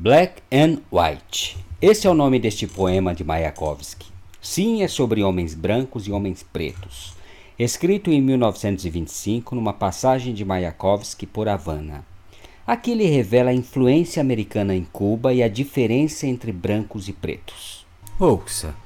Black and White. Esse é o nome deste poema de Mayakovsky. Sim, é sobre homens brancos e homens pretos. Escrito em 1925 numa passagem de Mayakovsky por Havana. Aqui ele revela a influência americana em Cuba e a diferença entre brancos e pretos. Ouça.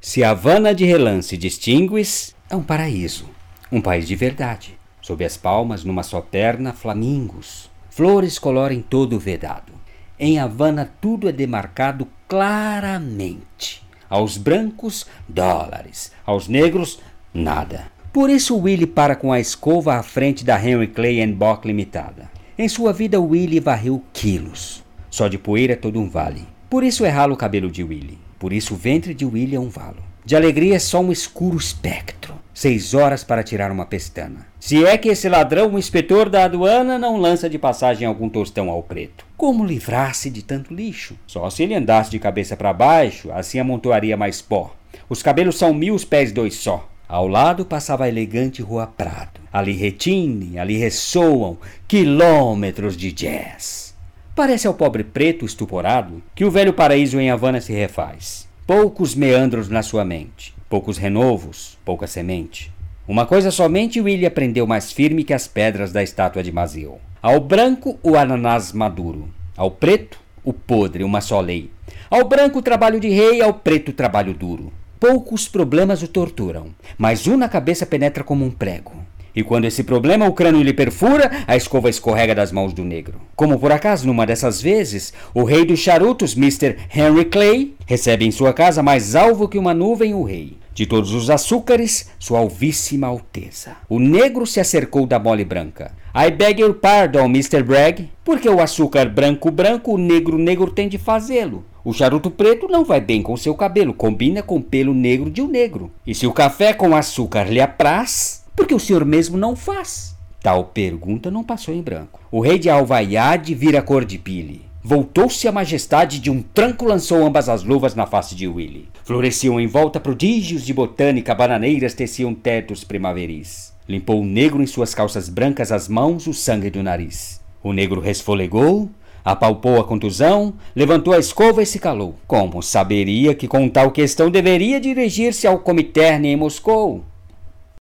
Se Havana de relance distingues, é um paraíso, um país de verdade. Sob as palmas, numa só perna, flamingos. Flores colorem todo o vedado. Em Havana tudo é demarcado claramente. Aos brancos, dólares. Aos negros, nada. Por isso Willie para com a escova à frente da Henry Clay Bock Limitada. Em sua vida, Willie varreu quilos. Só de poeira é todo um vale. Por isso é ralo o cabelo de Willie. Por isso o ventre de Willie é um valo. De alegria é só um escuro espectro. Seis horas para tirar uma pestana. Se é que esse ladrão, o inspetor da aduana, não lança de passagem algum tostão ao preto. Como livrar-se de tanto lixo? Só se ele andasse de cabeça para baixo, assim amontoaria mais pó. Os cabelos são mil, os pés dois só. Ao lado passava a elegante Rua Prado. Ali retine, ali ressoam quilômetros de jazz. Parece ao pobre preto estuporado que o velho paraíso em Havana se refaz. Poucos meandros na sua mente poucos renovos, pouca semente. Uma coisa somente Willie aprendeu mais firme que as pedras da estátua de Mazio. Ao branco, o ananás maduro. Ao preto, o podre, uma só lei. Ao branco, o trabalho de rei, ao preto, o trabalho duro. Poucos problemas o torturam, mas um na cabeça penetra como um prego. E quando esse problema o crânio lhe perfura, a escova escorrega das mãos do negro. Como por acaso, numa dessas vezes, o rei dos charutos, Mr. Henry Clay, recebe em sua casa mais alvo que uma nuvem o rei. De todos os açúcares, sua alvíssima alteza. O negro se acercou da mole branca. I beg your pardon, Mr. Bragg, porque o açúcar branco branco, o negro negro tem de fazê-lo. O charuto preto não vai bem com seu cabelo, combina com o pelo negro de um negro. E se o café com açúcar lhe apraz, porque o senhor mesmo não faz? Tal pergunta não passou em branco. O rei de Alvaiade vira cor de pile. Voltou-se a majestade de um tranco lançou ambas as luvas na face de Willy. Floresciam em volta prodígios de botânica, bananeiras teciam tetos primaveris. Limpou o negro em suas calças brancas as mãos, o sangue do nariz. O negro resfolegou, apalpou a contusão, levantou a escova e se calou. Como saberia que com tal questão deveria dirigir-se ao comiterne em Moscou?